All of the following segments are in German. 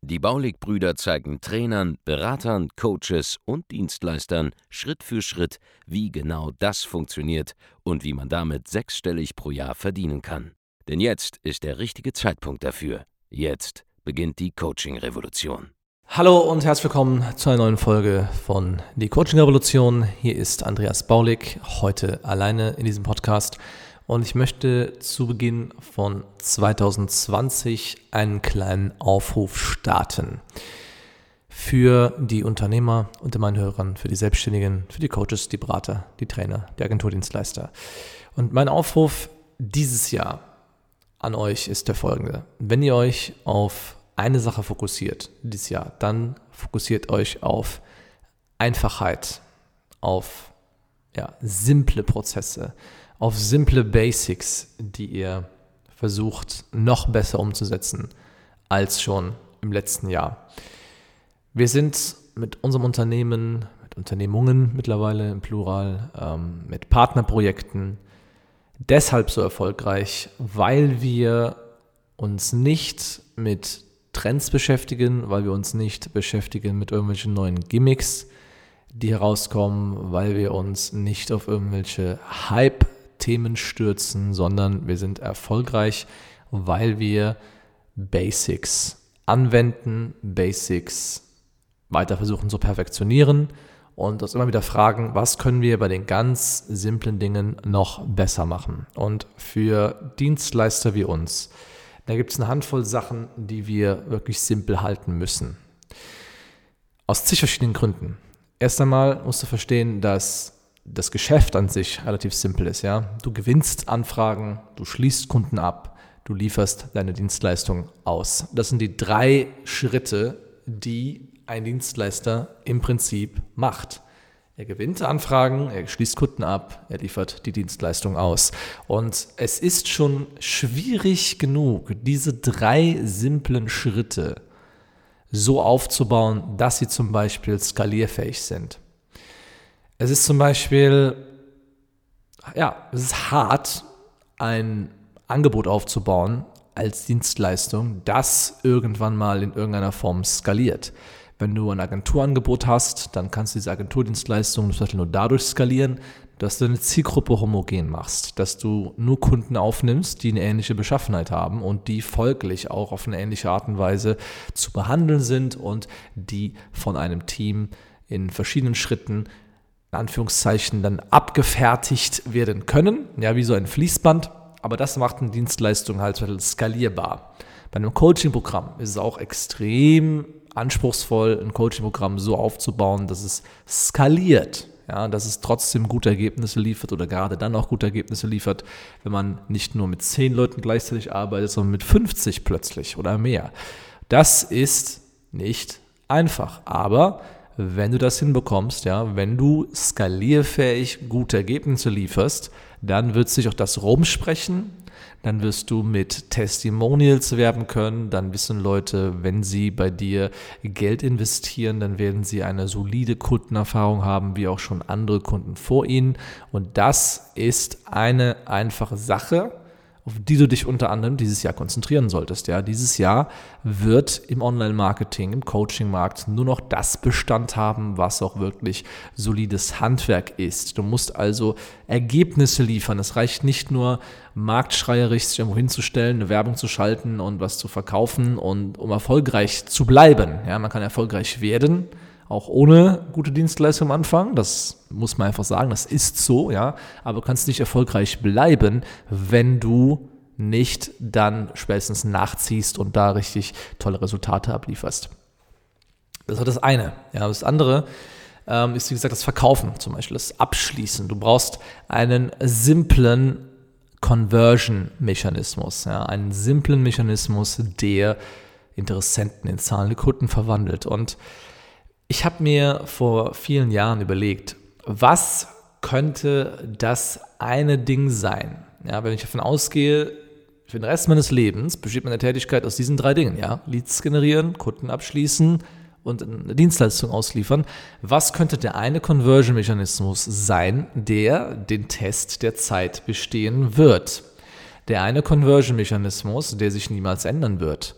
Die Baulig-Brüder zeigen Trainern, Beratern, Coaches und Dienstleistern Schritt für Schritt, wie genau das funktioniert und wie man damit sechsstellig pro Jahr verdienen kann. Denn jetzt ist der richtige Zeitpunkt dafür. Jetzt beginnt die Coaching-Revolution. Hallo und herzlich willkommen zu einer neuen Folge von Die Coaching Revolution. Hier ist Andreas Baulig, heute alleine in diesem Podcast. Und ich möchte zu Beginn von 2020 einen kleinen Aufruf starten. Für die Unternehmer unter meinen Hörern, für die Selbstständigen, für die Coaches, die Berater, die Trainer, die Agenturdienstleister. Und mein Aufruf dieses Jahr an euch ist der folgende. Wenn ihr euch auf eine Sache fokussiert dieses Jahr, dann fokussiert euch auf Einfachheit, auf ja, simple Prozesse, auf simple Basics, die ihr versucht noch besser umzusetzen als schon im letzten Jahr. Wir sind mit unserem Unternehmen, mit Unternehmungen mittlerweile im Plural, ähm, mit Partnerprojekten deshalb so erfolgreich, weil wir uns nicht mit Trends beschäftigen, weil wir uns nicht beschäftigen mit irgendwelchen neuen Gimmicks, die herauskommen, weil wir uns nicht auf irgendwelche Hype Themen stürzen, sondern wir sind erfolgreich, weil wir Basics anwenden, Basics weiter versuchen zu perfektionieren und uns immer wieder fragen, was können wir bei den ganz simplen Dingen noch besser machen. Und für Dienstleister wie uns, da gibt es eine Handvoll Sachen, die wir wirklich simpel halten müssen. Aus zig verschiedenen Gründen. Erst einmal musst du verstehen, dass das Geschäft an sich relativ simpel ist. Ja? Du gewinnst Anfragen, du schließt Kunden ab, du lieferst deine Dienstleistung aus. Das sind die drei Schritte, die ein Dienstleister im Prinzip macht. Er gewinnt Anfragen, er schließt Kunden ab, er liefert die Dienstleistung aus. Und es ist schon schwierig genug, diese drei simplen Schritte so aufzubauen, dass sie zum Beispiel skalierfähig sind. Es ist zum Beispiel, ja, es ist hart, ein Angebot aufzubauen als Dienstleistung, das irgendwann mal in irgendeiner Form skaliert. Wenn du ein Agenturangebot hast, dann kannst du diese Agenturdienstleistung zum Beispiel nur dadurch skalieren, dass du eine Zielgruppe homogen machst, dass du nur Kunden aufnimmst, die eine ähnliche Beschaffenheit haben und die folglich auch auf eine ähnliche Art und Weise zu behandeln sind und die von einem Team in verschiedenen Schritten in Anführungszeichen dann abgefertigt werden können, ja, wie so ein Fließband. Aber das macht eine Dienstleistung halt skalierbar. Bei einem Coaching-Programm ist es auch extrem anspruchsvoll, ein Coaching-Programm so aufzubauen, dass es skaliert. Ja, dass es trotzdem gute Ergebnisse liefert oder gerade dann auch gute Ergebnisse liefert, wenn man nicht nur mit 10 Leuten gleichzeitig arbeitet, sondern mit 50 plötzlich oder mehr. Das ist nicht einfach, aber wenn du das hinbekommst, ja, wenn du skalierfähig gute Ergebnisse lieferst, dann wird sich auch das rumsprechen, dann wirst du mit Testimonials werben können, dann wissen Leute, wenn sie bei dir Geld investieren, dann werden sie eine solide Kundenerfahrung haben, wie auch schon andere Kunden vor ihnen. Und das ist eine einfache Sache, auf die du dich unter anderem dieses Jahr konzentrieren solltest. Ja, dieses Jahr wird im Online-Marketing, im Coaching-Markt nur noch das Bestand haben, was auch wirklich solides Handwerk ist. Du musst also Ergebnisse liefern. Es reicht nicht nur marktschreierisch sich irgendwo hinzustellen, eine Werbung zu schalten und was zu verkaufen und um erfolgreich zu bleiben. Ja, man kann erfolgreich werden, auch ohne gute Dienstleistung am Anfang. Das muss man einfach sagen, das ist so, ja. Aber du kannst nicht erfolgreich bleiben, wenn du nicht dann spätestens nachziehst und da richtig tolle Resultate ablieferst. Das ist das eine. Ja, das andere ähm, ist, wie gesagt, das Verkaufen zum Beispiel, das Abschließen. Du brauchst einen simplen Conversion-Mechanismus, ja, einen simplen Mechanismus, der Interessenten in zahlende Kunden verwandelt. Und ich habe mir vor vielen Jahren überlegt, was könnte das eine Ding sein? Ja, wenn ich davon ausgehe, für den Rest meines Lebens besteht meine Tätigkeit aus diesen drei Dingen, ja. Leads generieren, Kunden abschließen und eine Dienstleistung ausliefern. Was könnte der eine Conversion-Mechanismus sein, der den Test der Zeit bestehen wird? Der eine Conversion-Mechanismus, der sich niemals ändern wird.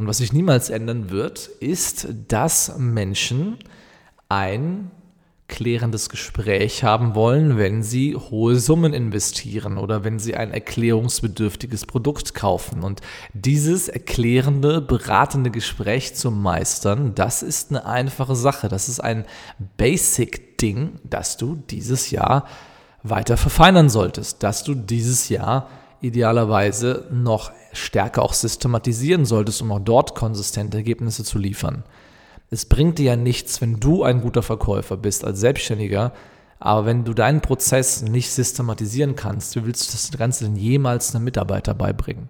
Und was sich niemals ändern wird, ist, dass Menschen ein klärendes Gespräch haben wollen, wenn sie hohe Summen investieren oder wenn sie ein erklärungsbedürftiges Produkt kaufen. Und dieses erklärende, beratende Gespräch zu meistern, das ist eine einfache Sache. Das ist ein Basic-Ding, das du dieses Jahr weiter verfeinern solltest, dass du dieses Jahr idealerweise noch stärker auch systematisieren solltest, um auch dort konsistente Ergebnisse zu liefern. Es bringt dir ja nichts, wenn du ein guter Verkäufer bist als Selbstständiger, aber wenn du deinen Prozess nicht systematisieren kannst, wie willst du das Ganze denn jemals einem Mitarbeiter beibringen?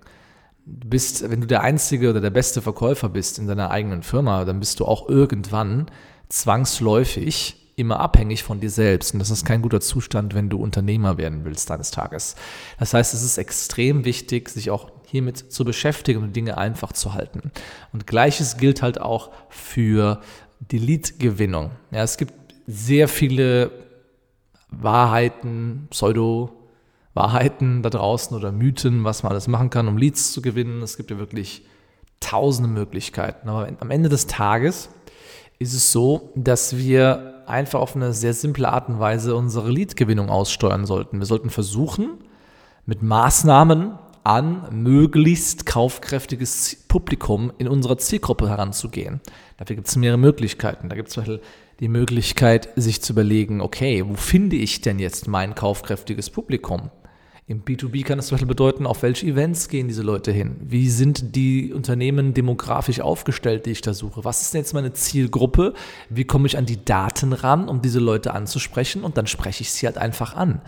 Du bist, wenn du der einzige oder der beste Verkäufer bist in deiner eigenen Firma, dann bist du auch irgendwann zwangsläufig immer abhängig von dir selbst. Und das ist kein guter Zustand, wenn du Unternehmer werden willst eines Tages. Das heißt, es ist extrem wichtig, sich auch hiermit zu beschäftigen und Dinge einfach zu halten. Und gleiches gilt halt auch für die Lead-Gewinnung. Ja, es gibt sehr viele Wahrheiten, Pseudo-Wahrheiten da draußen oder Mythen, was man alles machen kann, um Leads zu gewinnen. Es gibt ja wirklich tausende Möglichkeiten. Aber am Ende des Tages ist es so, dass wir einfach auf eine sehr simple Art und Weise unsere Lead-Gewinnung aussteuern sollten. Wir sollten versuchen, mit Maßnahmen an möglichst kaufkräftiges Publikum in unserer Zielgruppe heranzugehen. Dafür gibt es mehrere Möglichkeiten. Da gibt es zum Beispiel die Möglichkeit, sich zu überlegen, okay, wo finde ich denn jetzt mein kaufkräftiges Publikum? Im B2B kann das zum Beispiel bedeuten, auf welche Events gehen diese Leute hin? Wie sind die Unternehmen demografisch aufgestellt, die ich da suche? Was ist denn jetzt meine Zielgruppe? Wie komme ich an die Daten ran, um diese Leute anzusprechen? Und dann spreche ich sie halt einfach an.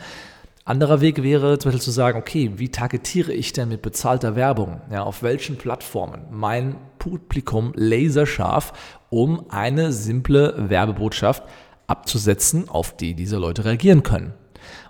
Anderer Weg wäre zum Beispiel zu sagen, okay, wie targetiere ich denn mit bezahlter Werbung? Ja, auf welchen Plattformen mein Publikum laserscharf, um eine simple Werbebotschaft abzusetzen, auf die diese Leute reagieren können.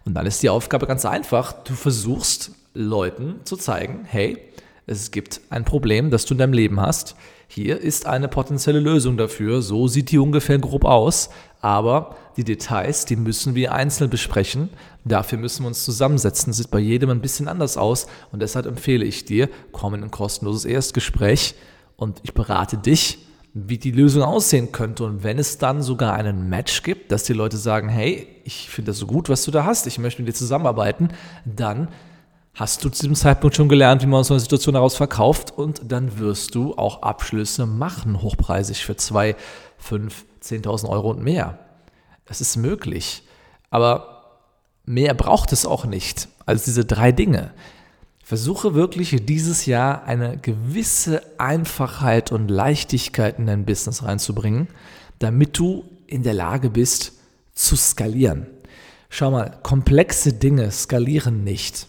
Und dann ist die Aufgabe ganz einfach. Du versuchst Leuten zu zeigen, hey, es gibt ein Problem, das du in deinem Leben hast. Hier ist eine potenzielle Lösung dafür. So sieht die ungefähr grob aus. Aber die Details, die müssen wir einzeln besprechen. Dafür müssen wir uns zusammensetzen. Das sieht bei jedem ein bisschen anders aus. Und deshalb empfehle ich dir, komm in ein kostenloses Erstgespräch und ich berate dich, wie die Lösung aussehen könnte. Und wenn es dann sogar einen Match gibt, dass die Leute sagen, hey, ich finde das so gut, was du da hast, ich möchte mit dir zusammenarbeiten, dann hast du zu diesem Zeitpunkt schon gelernt, wie man aus so einer Situation heraus verkauft und dann wirst du auch Abschlüsse machen, hochpreisig für zwei, fünf, 10.000 Euro und mehr. Das ist möglich. Aber mehr braucht es auch nicht als diese drei Dinge. Versuche wirklich dieses Jahr eine gewisse Einfachheit und Leichtigkeit in dein Business reinzubringen, damit du in der Lage bist zu skalieren. Schau mal, komplexe Dinge skalieren nicht.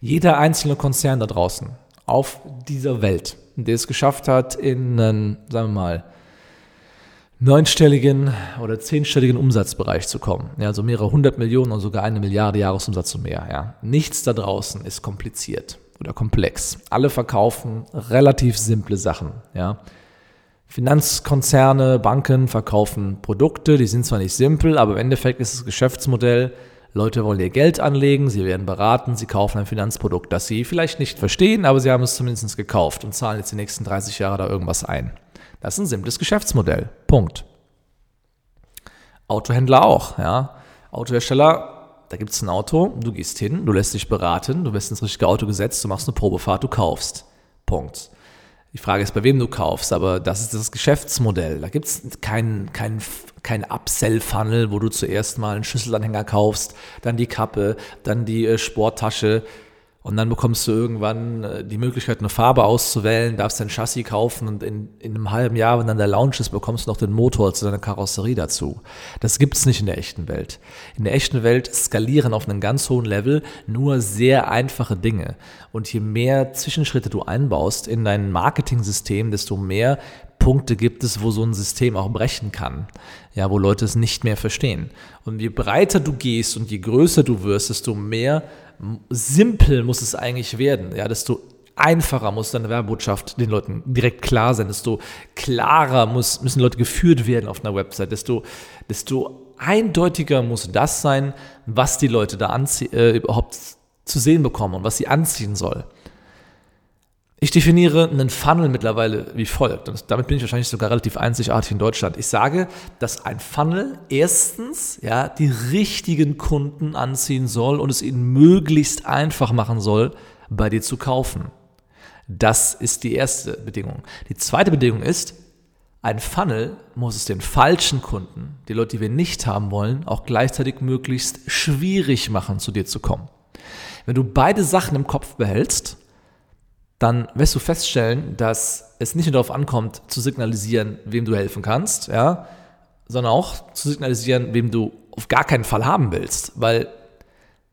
Jeder einzelne Konzern da draußen auf dieser Welt, der es geschafft hat, in sagen wir mal, neunstelligen oder zehnstelligen Umsatzbereich zu kommen. Ja, also mehrere hundert Millionen oder sogar eine Milliarde Jahresumsatz und mehr. Ja. Nichts da draußen ist kompliziert oder komplex. Alle verkaufen relativ simple Sachen. Ja. Finanzkonzerne, Banken verkaufen Produkte, die sind zwar nicht simpel, aber im Endeffekt ist das Geschäftsmodell, Leute wollen ihr Geld anlegen, sie werden beraten, sie kaufen ein Finanzprodukt, das sie vielleicht nicht verstehen, aber sie haben es zumindest gekauft und zahlen jetzt die nächsten 30 Jahre da irgendwas ein. Das ist ein simples Geschäftsmodell. Punkt. Autohändler auch, ja. Autohersteller, da gibt es ein Auto, du gehst hin, du lässt dich beraten, du wirst ins richtige Auto gesetzt, du machst eine Probefahrt, du kaufst. Punkt. Die Frage ist, bei wem du kaufst, aber das ist das Geschäftsmodell. Da gibt es keinen kein, kein Upsell-Funnel, wo du zuerst mal einen Schlüsselanhänger kaufst, dann die Kappe, dann die äh, Sporttasche, und dann bekommst du irgendwann äh, die Möglichkeit, eine Farbe auszuwählen, darfst dein Chassis kaufen und in, in einem halben Jahr, wenn dann der Launch ist, bekommst du noch den Motor zu deiner Karosserie dazu. Das gibt's nicht in der echten Welt. In der echten Welt skalieren auf einem ganz hohen Level nur sehr einfache Dinge. Und je mehr Zwischenschritte du einbaust in dein Marketing-System, desto mehr Punkte gibt es, wo so ein System auch brechen kann. Ja, wo Leute es nicht mehr verstehen. Und je breiter du gehst und je größer du wirst, desto mehr simpel muss es eigentlich werden. Ja, desto einfacher muss deine Werbebotschaft den Leuten direkt klar sein, desto klarer muss, müssen Leute geführt werden auf einer Website, desto, desto eindeutiger muss das sein, was die Leute da äh, überhaupt zu sehen bekommen und was sie anziehen soll. Ich definiere einen Funnel mittlerweile wie folgt. Und damit bin ich wahrscheinlich sogar relativ einzigartig in Deutschland. Ich sage, dass ein Funnel erstens ja, die richtigen Kunden anziehen soll und es ihnen möglichst einfach machen soll, bei dir zu kaufen. Das ist die erste Bedingung. Die zweite Bedingung ist, ein Funnel muss es den falschen Kunden, die Leute, die wir nicht haben wollen, auch gleichzeitig möglichst schwierig machen, zu dir zu kommen. Wenn du beide Sachen im Kopf behältst, dann wirst du feststellen, dass es nicht nur darauf ankommt, zu signalisieren, wem du helfen kannst, ja, sondern auch zu signalisieren, wem du auf gar keinen Fall haben willst. Weil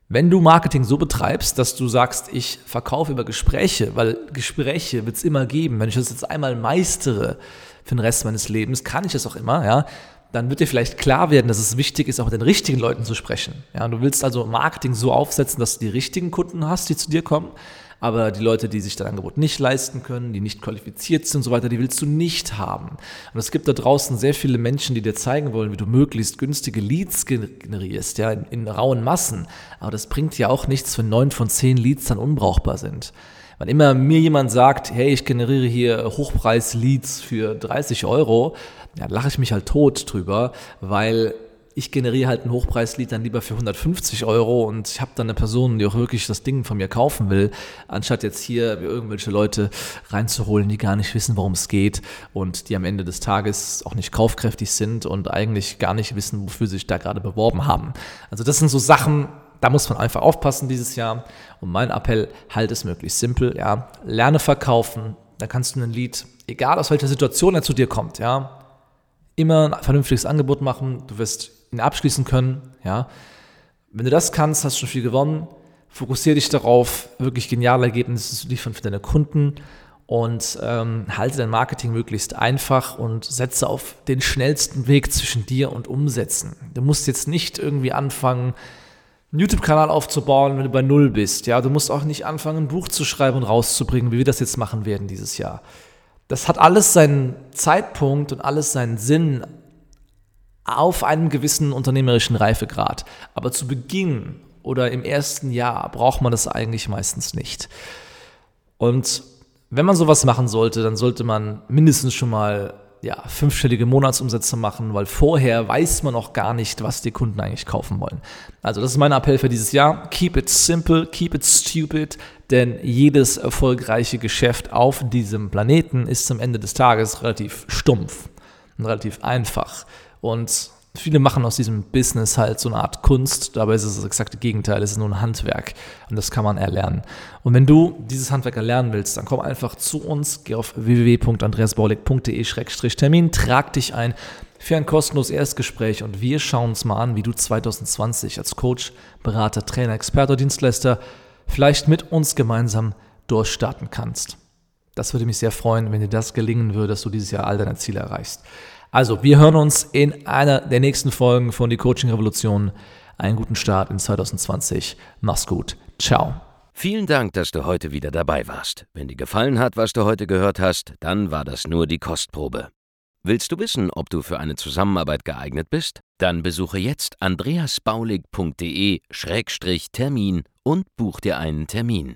wenn du Marketing so betreibst, dass du sagst, ich verkaufe über Gespräche, weil Gespräche wird es immer geben, wenn ich das jetzt einmal meistere für den Rest meines Lebens, kann ich das auch immer, ja, dann wird dir vielleicht klar werden, dass es wichtig ist, auch mit den richtigen Leuten zu sprechen. Ja, du willst also Marketing so aufsetzen, dass du die richtigen Kunden hast, die zu dir kommen, aber die Leute, die sich dein Angebot nicht leisten können, die nicht qualifiziert sind und so weiter, die willst du nicht haben. Und es gibt da draußen sehr viele Menschen, die dir zeigen wollen, wie du möglichst günstige Leads generierst, ja, in, in rauen Massen. Aber das bringt ja auch nichts, wenn neun von zehn Leads dann unbrauchbar sind. Wann immer mir jemand sagt, hey, ich generiere hier Hochpreis-Leads für 30 Euro, ja, lache ich mich halt tot drüber, weil ich generiere halt ein Hochpreislied dann lieber für 150 Euro und ich habe dann eine Person, die auch wirklich das Ding von mir kaufen will, anstatt jetzt hier irgendwelche Leute reinzuholen, die gar nicht wissen, worum es geht und die am Ende des Tages auch nicht kaufkräftig sind und eigentlich gar nicht wissen, wofür sie sich da gerade beworben haben. Also das sind so Sachen, da muss man einfach aufpassen dieses Jahr. Und mein Appell, halt es möglichst simpel, ja. Lerne verkaufen, da kannst du ein Lied, egal aus welcher Situation er zu dir kommt, ja, immer ein vernünftiges Angebot machen. Du wirst ihn abschließen können. Ja. Wenn du das kannst, hast du schon viel gewonnen. Fokussiere dich darauf, wirklich geniale Ergebnisse zu liefern für deine Kunden und ähm, halte dein Marketing möglichst einfach und setze auf den schnellsten Weg zwischen dir und Umsetzen. Du musst jetzt nicht irgendwie anfangen, einen YouTube-Kanal aufzubauen, wenn du bei Null bist. Ja, du musst auch nicht anfangen, ein Buch zu schreiben und rauszubringen, wie wir das jetzt machen werden dieses Jahr. Das hat alles seinen Zeitpunkt und alles seinen Sinn, auf einem gewissen unternehmerischen Reifegrad. Aber zu Beginn oder im ersten Jahr braucht man das eigentlich meistens nicht. Und wenn man sowas machen sollte, dann sollte man mindestens schon mal ja, fünfstellige Monatsumsätze machen, weil vorher weiß man noch gar nicht, was die Kunden eigentlich kaufen wollen. Also das ist mein Appell für dieses Jahr. Keep it simple, keep it stupid, denn jedes erfolgreiche Geschäft auf diesem Planeten ist zum Ende des Tages relativ stumpf und relativ einfach. Und viele machen aus diesem Business halt so eine Art Kunst, dabei ist es das exakte Gegenteil, es ist nur ein Handwerk und das kann man erlernen. Und wenn du dieses Handwerk erlernen willst, dann komm einfach zu uns, geh auf www.andreasbaulig.de-termin, trag dich ein für ein kostenloses Erstgespräch und wir schauen uns mal an, wie du 2020 als Coach, Berater, Trainer, Experte Dienstleister vielleicht mit uns gemeinsam durchstarten kannst. Das würde mich sehr freuen, wenn dir das gelingen würde, dass du dieses Jahr all deine Ziele erreichst. Also, wir hören uns in einer der nächsten Folgen von Die Coaching Revolution. Einen guten Start in 2020. Mach's gut. Ciao. Vielen Dank, dass du heute wieder dabei warst. Wenn dir gefallen hat, was du heute gehört hast, dann war das nur die Kostprobe. Willst du wissen, ob du für eine Zusammenarbeit geeignet bist? Dann besuche jetzt andreasbaulig.de-termin und buch dir einen Termin.